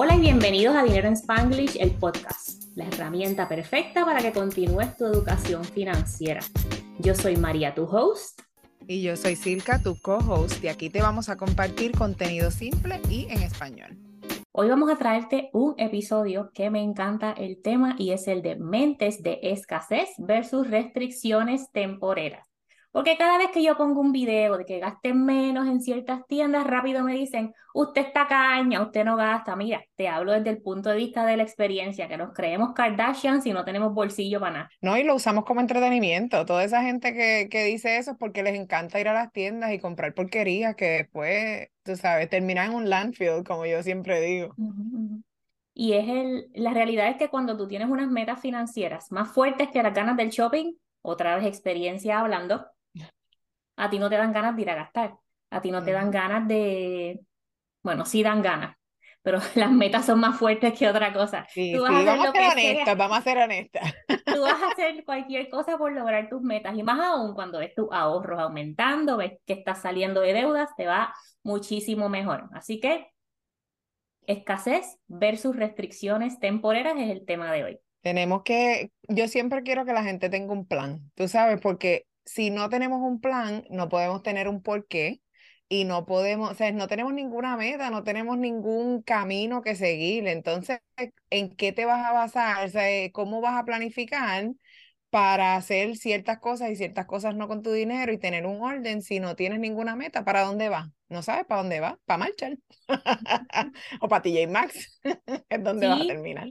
Hola y bienvenidos a Dinero en Spanglish, el podcast, la herramienta perfecta para que continúes tu educación financiera. Yo soy María, tu host. Y yo soy Silka, tu co-host, y aquí te vamos a compartir contenido simple y en español. Hoy vamos a traerte un episodio que me encanta el tema y es el de mentes de escasez versus restricciones temporeras. Porque cada vez que yo pongo un video de que gasten menos en ciertas tiendas, rápido me dicen, usted está caña, usted no gasta. Mira, te hablo desde el punto de vista de la experiencia, que nos creemos Kardashians y no tenemos bolsillo para nada. No, y lo usamos como entretenimiento. Toda esa gente que, que dice eso es porque les encanta ir a las tiendas y comprar porquerías que después, tú sabes, terminan en un landfill, como yo siempre digo. Y es el, la realidad es que cuando tú tienes unas metas financieras más fuertes que las ganas del shopping, otra vez experiencia hablando, a ti no te dan ganas de ir a gastar, a ti no te dan ganas de, bueno, sí dan ganas, pero las metas son más fuertes que otra cosa. Sí, sí vamos a ser honestas, vamos a ser honestas. Tú vas a hacer cualquier cosa por lograr tus metas y más aún cuando ves tus ahorros aumentando, ves que estás saliendo de deudas, te va muchísimo mejor. Así que escasez versus restricciones temporeras es el tema de hoy. Tenemos que, yo siempre quiero que la gente tenga un plan, tú sabes, porque si no tenemos un plan, no podemos tener un porqué y no podemos, o sea, no tenemos ninguna meta, no tenemos ningún camino que seguir. Entonces, ¿en qué te vas a basar? O sea, eh, ¿cómo vas a planificar para hacer ciertas cosas y ciertas cosas no con tu dinero y tener un orden si no tienes ninguna meta? ¿Para dónde vas? ¿No sabes para dónde vas? ¿Para marchar? ¿O para TJ Maxx? ¿Es dónde vas a terminar?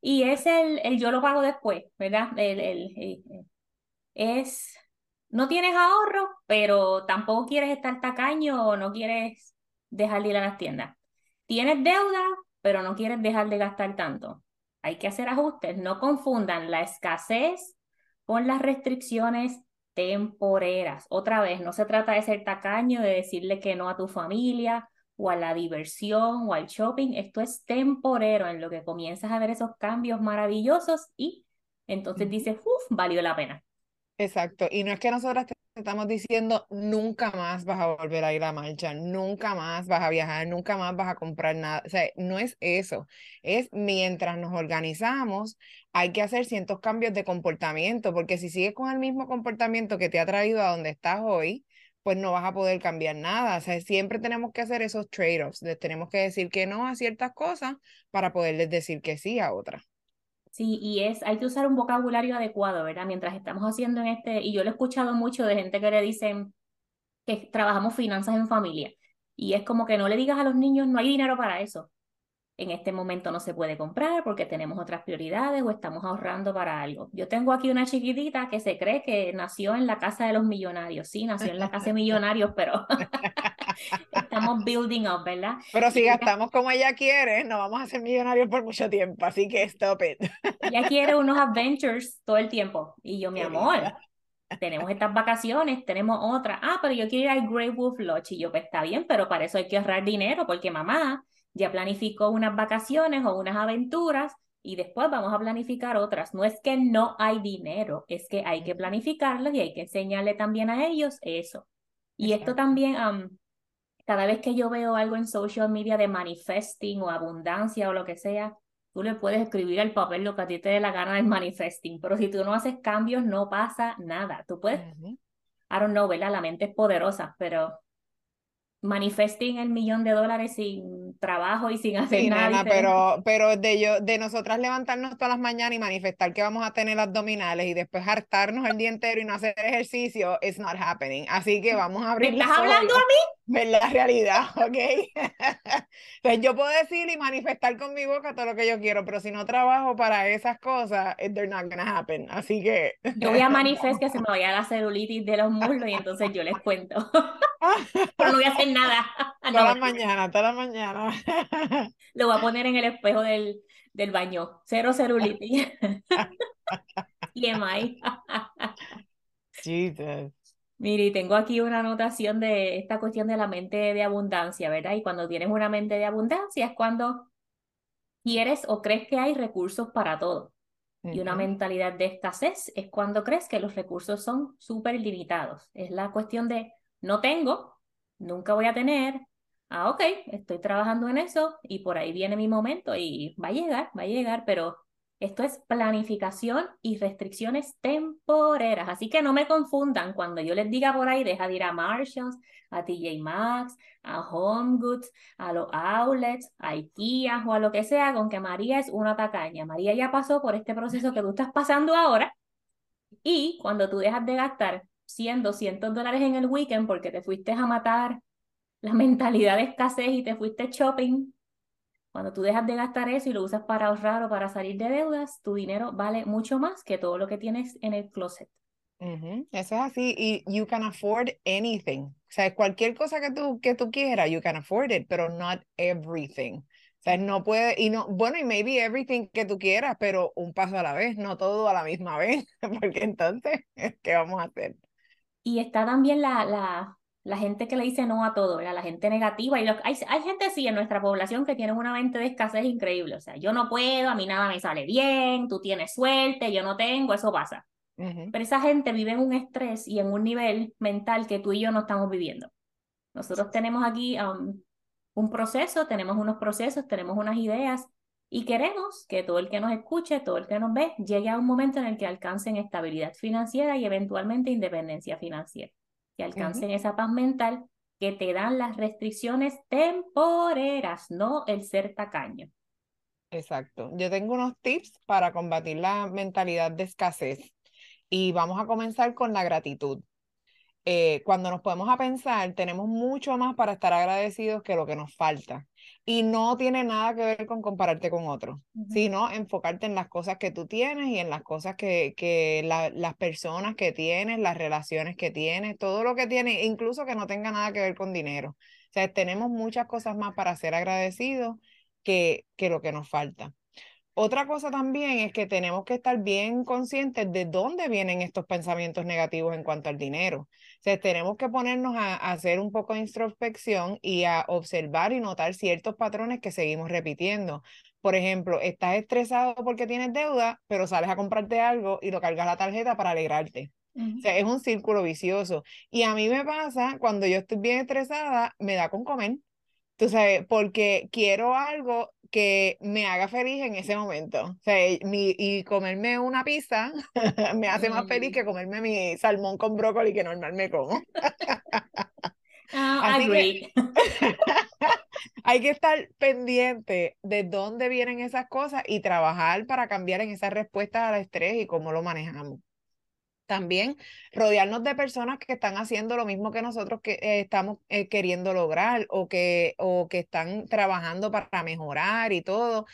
Y es el, el yo lo pago después, ¿verdad? el, el es no tienes ahorro, pero tampoco quieres estar tacaño o no quieres dejar de ir a las tiendas. Tienes deuda, pero no quieres dejar de gastar tanto. Hay que hacer ajustes. No confundan la escasez con las restricciones temporeras. Otra vez, no se trata de ser tacaño, de decirle que no a tu familia o a la diversión o al shopping. Esto es temporero en lo que comienzas a ver esos cambios maravillosos y entonces dices, uff, valió la pena. Exacto, y no es que nosotras te estamos diciendo nunca más vas a volver a ir a marcha, nunca más vas a viajar, nunca más vas a comprar nada, o sea, no es eso, es mientras nos organizamos, hay que hacer ciertos cambios de comportamiento, porque si sigues con el mismo comportamiento que te ha traído a donde estás hoy, pues no vas a poder cambiar nada, o sea, siempre tenemos que hacer esos trade-offs, tenemos que decir que no a ciertas cosas para poderles decir que sí a otras. Sí, y es, hay que usar un vocabulario adecuado, ¿verdad? Mientras estamos haciendo en este, y yo lo he escuchado mucho de gente que le dicen que trabajamos finanzas en familia, y es como que no le digas a los niños, no hay dinero para eso en este momento no se puede comprar porque tenemos otras prioridades o estamos ahorrando para algo. Yo tengo aquí una chiquitita que se cree que nació en la casa de los millonarios. Sí, nació en la casa de millonarios, pero estamos building up, ¿verdad? Pero si gastamos como ella quiere, no vamos a ser millonarios por mucho tiempo, así que stop it. ella quiere unos adventures todo el tiempo. Y yo, mi amor, tenemos estas vacaciones, tenemos otras. Ah, pero yo quiero ir al Grey Wolf Lodge. Y yo, pues está bien, pero para eso hay que ahorrar dinero porque mamá ya planificó unas vacaciones o unas aventuras y después vamos a planificar otras. No es que no hay dinero, es que hay que planificarlas y hay que enseñarle también a ellos eso. Y esto también, cada vez que yo veo algo en social media de manifesting o abundancia o lo que sea, tú le puedes escribir al papel lo que a ti te dé la gana del manifesting, pero si tú no haces cambios no pasa nada. Tú puedes, I don't know, ¿verdad? La mente es poderosa, pero manifesting el millón de dólares sin trabajo y sin hacer nada. pero, pero de yo, de nosotras levantarnos todas las mañanas y manifestar que vamos a tener abdominales y después hartarnos el día entero y no hacer ejercicio, it's not happening. Así que vamos a abrir. estás hablando a mí? Ver la realidad, ¿ok? Entonces yo puedo decir y manifestar con mi boca todo lo que yo quiero, pero si no trabajo para esas cosas, they're not gonna happen. Así que. Yo voy a manifestar que se me vaya la celulitis de los muslos y entonces yo les cuento. Pero no voy a hacer nada. Toda la mañana, toda la mañana. Lo voy a poner en el espejo del, del baño. Cero celulitis. TMI. Jesus. Mire, tengo aquí una anotación de esta cuestión de la mente de abundancia, ¿verdad? Y cuando tienes una mente de abundancia es cuando quieres o crees que hay recursos para todo. Y una mentalidad de escasez es cuando crees que los recursos son súper limitados. Es la cuestión de no tengo, nunca voy a tener, ah, ok, estoy trabajando en eso y por ahí viene mi momento y va a llegar, va a llegar, pero esto es planificación y restricciones temporeras. Así que no me confundan cuando yo les diga por ahí, deja de ir a Marshalls, a TJ Maxx, a Home Goods, a los outlets, a IKEA o a lo que sea, con que María es una tacaña. María ya pasó por este proceso que tú estás pasando ahora. Y cuando tú dejas de gastar 100, 200 dólares en el weekend porque te fuiste a matar la mentalidad de escasez y te fuiste shopping cuando tú dejas de gastar eso y lo usas para ahorrar o para salir de deudas, tu dinero vale mucho más que todo lo que tienes en el closet. Eso es así y you can afford anything. O sea, cualquier cosa que tú, que tú quieras, you can afford it, pero not everything. O sea, no puede, y no, bueno, y maybe everything que tú quieras, pero un paso a la vez, no todo a la misma vez, porque entonces, ¿qué vamos a hacer? Y está también la, la, la gente que le dice no a todo, ¿verdad? La gente negativa. Y hay, hay gente, sí, en nuestra población que tiene una mente de escasez increíble. O sea, yo no puedo, a mí nada me sale bien, tú tienes suerte, yo no tengo, eso pasa. Pero esa gente vive en un estrés y en un nivel mental que tú y yo no estamos viviendo. Nosotros tenemos aquí um, un proceso, tenemos unos procesos, tenemos unas ideas y queremos que todo el que nos escuche, todo el que nos ve, llegue a un momento en el que alcancen estabilidad financiera y eventualmente independencia financiera que alcancen esa paz mental que te dan las restricciones temporeras, no el ser tacaño. Exacto. Yo tengo unos tips para combatir la mentalidad de escasez y vamos a comenzar con la gratitud. Eh, cuando nos podemos a pensar, tenemos mucho más para estar agradecidos que lo que nos falta. Y no tiene nada que ver con compararte con otros, sino enfocarte en las cosas que tú tienes y en las cosas que, que las personas que tienes, las relaciones que tienes, todo lo que tienes, incluso que no tenga nada que ver con dinero. O sea, tenemos muchas cosas más para ser agradecidos que, que lo que nos falta. Otra cosa también es que tenemos que estar bien conscientes de dónde vienen estos pensamientos negativos en cuanto al dinero. O sea, tenemos que ponernos a, hacer un poco de introspección y a observar y notar ciertos patrones que seguimos repitiendo. Por ejemplo, estás estresado porque tienes deuda, pero sales a comprarte algo y lo cargas la tarjeta para alegrarte. O sea, es un círculo vicioso. Y a mí me pasa, cuando yo estoy bien estresada, me da con comer. Tú sabes, porque quiero algo que me haga feliz en ese momento. O sea, y comerme una pizza me hace más feliz que comerme mi salmón con brócoli que normal me como. Ah, hay que estar pendiente de dónde vienen esas cosas y trabajar para cambiar en esas respuestas al estrés y cómo lo manejamos también rodearnos de personas que están haciendo lo mismo que nosotros que eh, estamos eh, queriendo lograr o que, o que están trabajando para mejorar y todo.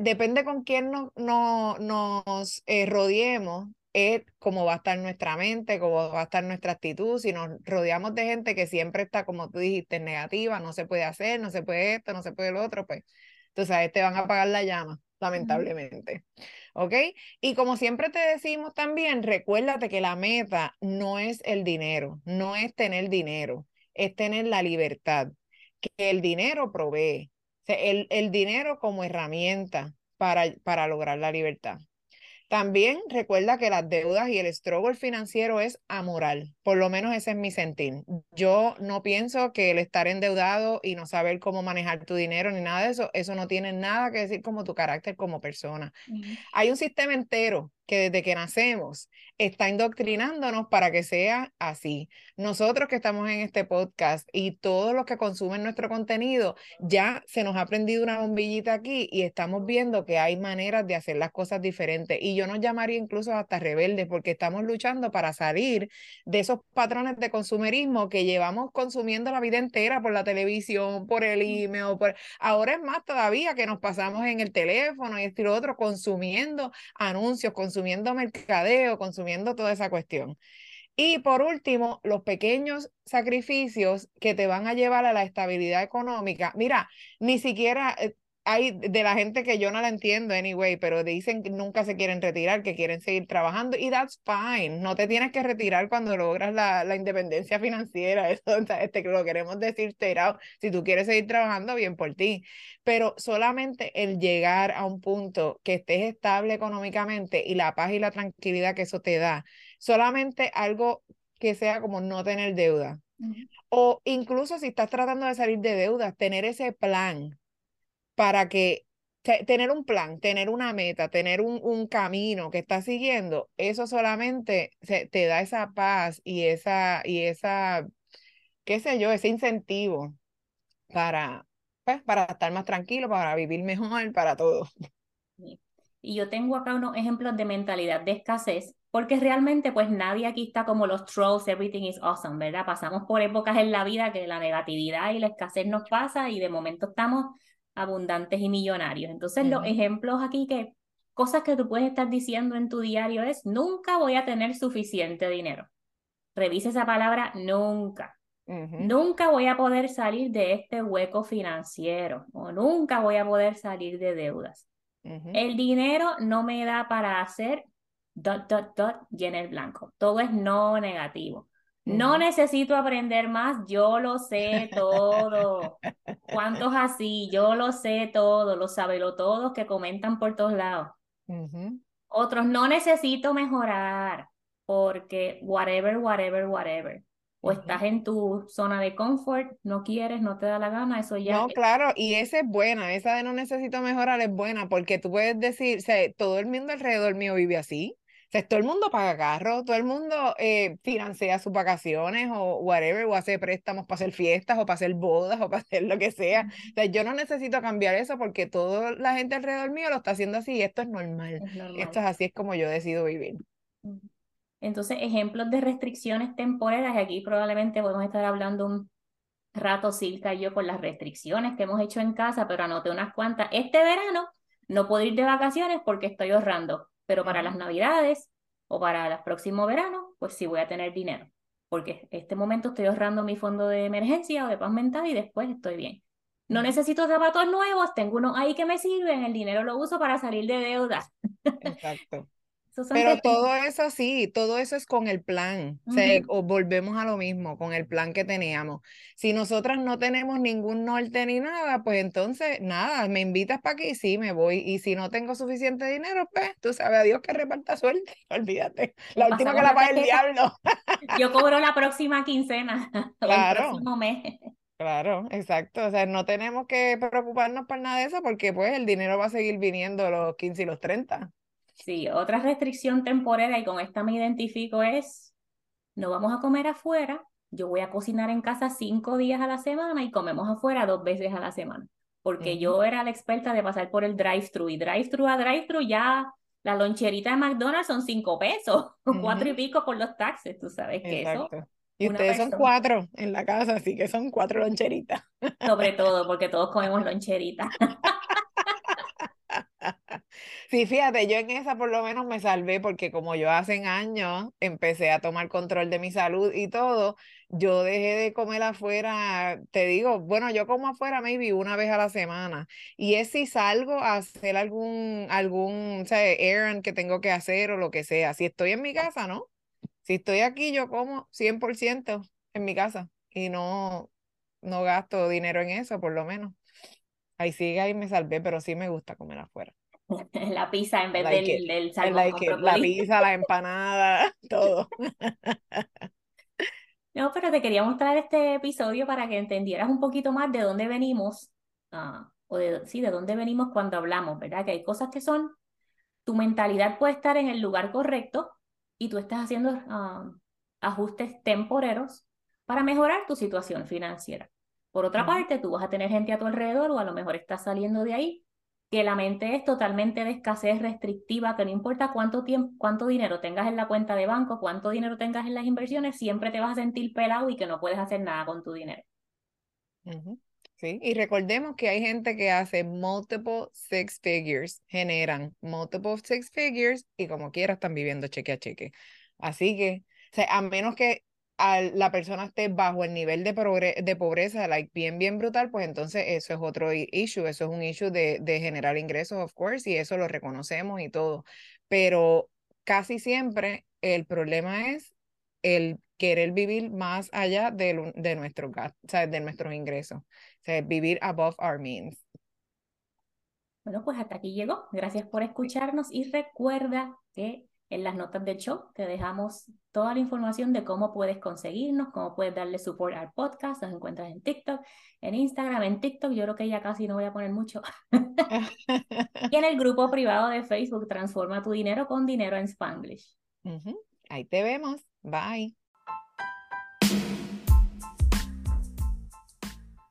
depende con quién no, no, nos eh, rodeemos, es cómo va a estar nuestra mente, cómo va a estar nuestra actitud. Si nos rodeamos de gente que siempre está, como tú dijiste, negativa, no se puede hacer, no se puede esto, no se puede lo otro, pues entonces te van a apagar la llama, lamentablemente. ¿ok? Y como siempre te decimos también, recuérdate que la meta no es el dinero, no es tener dinero, es tener la libertad, que el dinero provee, el, el dinero como herramienta para, para lograr la libertad. También recuerda que las deudas y el struggle financiero es amoral, por lo menos ese es mi sentir. Yo no pienso que el estar endeudado y no saber cómo manejar tu dinero ni nada de eso, eso no tiene nada que decir como tu carácter como persona. Hay un sistema entero que desde que nacemos está indoctrinándonos para que sea así. Nosotros que estamos en este podcast y todos los que consumen nuestro contenido, ya se nos ha prendido una bombillita aquí y estamos viendo que hay maneras de hacer las cosas diferentes. Y yo nos llamaría incluso hasta rebeldes porque estamos luchando para salir de esos patrones de consumerismo que llevamos consumiendo la vida entera por la televisión, por el email, por... ahora es más todavía que nos pasamos en el teléfono y esto y lo otro consumiendo anuncios, consumiendo consumiendo mercadeo, consumiendo toda esa cuestión. Y por último, los pequeños sacrificios que te van a llevar a la estabilidad económica. Mira, ni siquiera eh, hay de la gente que yo no la entiendo anyway, pero dicen que nunca se quieren retirar, que quieren seguir trabajando y that's fine. No te tienes que retirar cuando logras la, la independencia financiera. Eso este, lo queremos decir Si tú quieres seguir trabajando, bien por ti. Pero solamente el llegar a un punto que estés estable económicamente y la paz y la tranquilidad que eso te da, solamente algo que sea como no tener deuda O incluso si estás tratando de salir de deudas, tener ese plan para que tener un plan, tener una meta, tener un, un camino que estás siguiendo, eso solamente te da esa paz y esa, y esa, qué sé yo, ese incentivo para, pues, para estar más tranquilo, para vivir mejor, para todo. Y yo tengo acá unos ejemplos de mentalidad de escasez, porque realmente pues nadie aquí está como los trolls, everything is awesome, ¿verdad? Pasamos por épocas en la vida que la negatividad y la escasez nos pasa y de momento estamos abundantes y millonarios. Entonces, los ejemplos aquí que cosas que tú puedes estar diciendo en tu diario es, nunca voy a tener suficiente dinero. Revise esa palabra, nunca. Nunca voy a poder salir de este hueco financiero o nunca voy a poder salir de deudas. El dinero no me da para hacer dot, dot, dot, llenar blanco. Todo es no negativo. No necesito aprender más, yo lo sé todo. ¿Cuántos así? Yo lo sé todo, lo sabelo todos que comentan por todos lados. Otros, no necesito mejorar porque whatever, whatever, whatever. O estás en tu zona de confort, no quieres, no te da la gana, eso ya. No, claro, y esa es buena, esa de no necesito mejorar es buena, porque tú puedes decir, o sea, todo el mundo alrededor mío vive así, sea, todo el mundo paga carro, todo el mundo eh, financia sus vacaciones o whatever, o hace préstamos para hacer fiestas o para hacer bodas o para hacer lo que sea. O sea, yo no necesito cambiar eso porque toda la gente alrededor mío lo está haciendo así y esto es normal. Esto es así, es como yo decido vivir. Entonces, ejemplos de restricciones temporales, aquí probablemente podemos estar hablando un rato, Silka y yo, por las restricciones que hemos hecho en casa, pero anoté unas cuantas. Este verano no puedo ir de vacaciones porque estoy ahorrando pero para las navidades o para el próximo verano, pues sí voy a tener dinero, porque en este momento estoy ahorrando mi fondo de emergencia o de paz mental y después estoy bien. No necesito zapatos nuevos, tengo unos ahí que me sirven, el dinero lo uso para salir de deudas. Exacto. Pero todo eso sí, todo eso es con el plan. o, volvemos a lo mismo, con el plan que teníamos. Si nosotras no tenemos ningún norte ni nada, pues entonces nada, me invitas para aquí, sí, me voy. Y si no tengo suficiente dinero, pues tú sabes a Dios que reparta suerte. Olvídate. La última que la paga el diablo. Yo cobro la próxima quincena. Claro. el próximo mes. Claro, exacto. O sea, no tenemos que preocuparnos por nada de eso porque pues el dinero va a seguir viniendo los 15 y los 30. Sí, otra restricción temporera, y con esta me identifico, es no vamos a comer afuera. Yo voy a cocinar en casa cinco días a la semana y comemos afuera dos veces a la semana. Porque yo era la experta de pasar por el drive-thru y drive-thru a drive-thru ya la loncherita de McDonald's son cinco pesos, cuatro y pico por los taxes, tú sabes que eso. Y ustedes son cuatro en la casa, así que son cuatro loncheritas. Sobre todo, porque todos comemos loncheritas. Sí, fíjate, yo en esa por lo menos me salvé porque como yo hace años empecé a tomar control de mi salud y todo, yo dejé de comer afuera, te digo, bueno, yo como afuera maybe una vez a la semana y es si salgo a hacer algún, algún, o sea, errand que tengo que hacer o lo que sea. Si estoy en mi casa, ¿no? Si estoy aquí, yo como 100% en mi casa y no, no gasto dinero en eso, por lo menos. Ahí sigue, ahí me salvé, pero sí me gusta comer afuera. La pizza en vez del, del salmón La pizza, la empanada, todo. No, pero te quería mostrar este episodio para que entendieras un poquito más de dónde venimos, ah, o de, sí, de dónde venimos cuando hablamos, ¿verdad? Que hay cosas que son, tu mentalidad puede estar en el lugar correcto y tú estás haciendo ah, ajustes temporeros para mejorar tu situación financiera. Por otra parte, tú vas a tener gente a tu alrededor o a lo mejor estás saliendo de ahí que la mente es totalmente de escasez restrictiva, que no importa cuánto tiempo, cuánto dinero tengas en la cuenta de banco, cuánto dinero tengas en las inversiones, siempre te vas a sentir pelado y que no puedes hacer nada con tu dinero. Sí, y recordemos que hay gente que hace multiple six figures, generan multiple six figures y como quiera están viviendo cheque a cheque. Así que, o sea, a menos que la persona esté bajo el nivel de, de pobreza, like, bien, bien brutal, pues entonces eso es otro issue, eso es un issue de, de generar ingresos, of course, y eso lo reconocemos y todo. Pero casi siempre el problema es el querer vivir más allá de, de, nuestro, de nuestros ingresos, vivir above our means. Bueno, pues hasta aquí llegó. Gracias por escucharnos y recuerda que En las notas del show te dejamos toda la información de cómo puedes conseguirnos, cómo puedes darle support al podcast. Nos encuentras en TikTok, en Instagram, en TikTok. Yo creo que ya casi no voy a poner mucho. y en el grupo privado de Facebook, Transforma tu dinero con dinero en Spanglish. Ahí te vemos. Bye.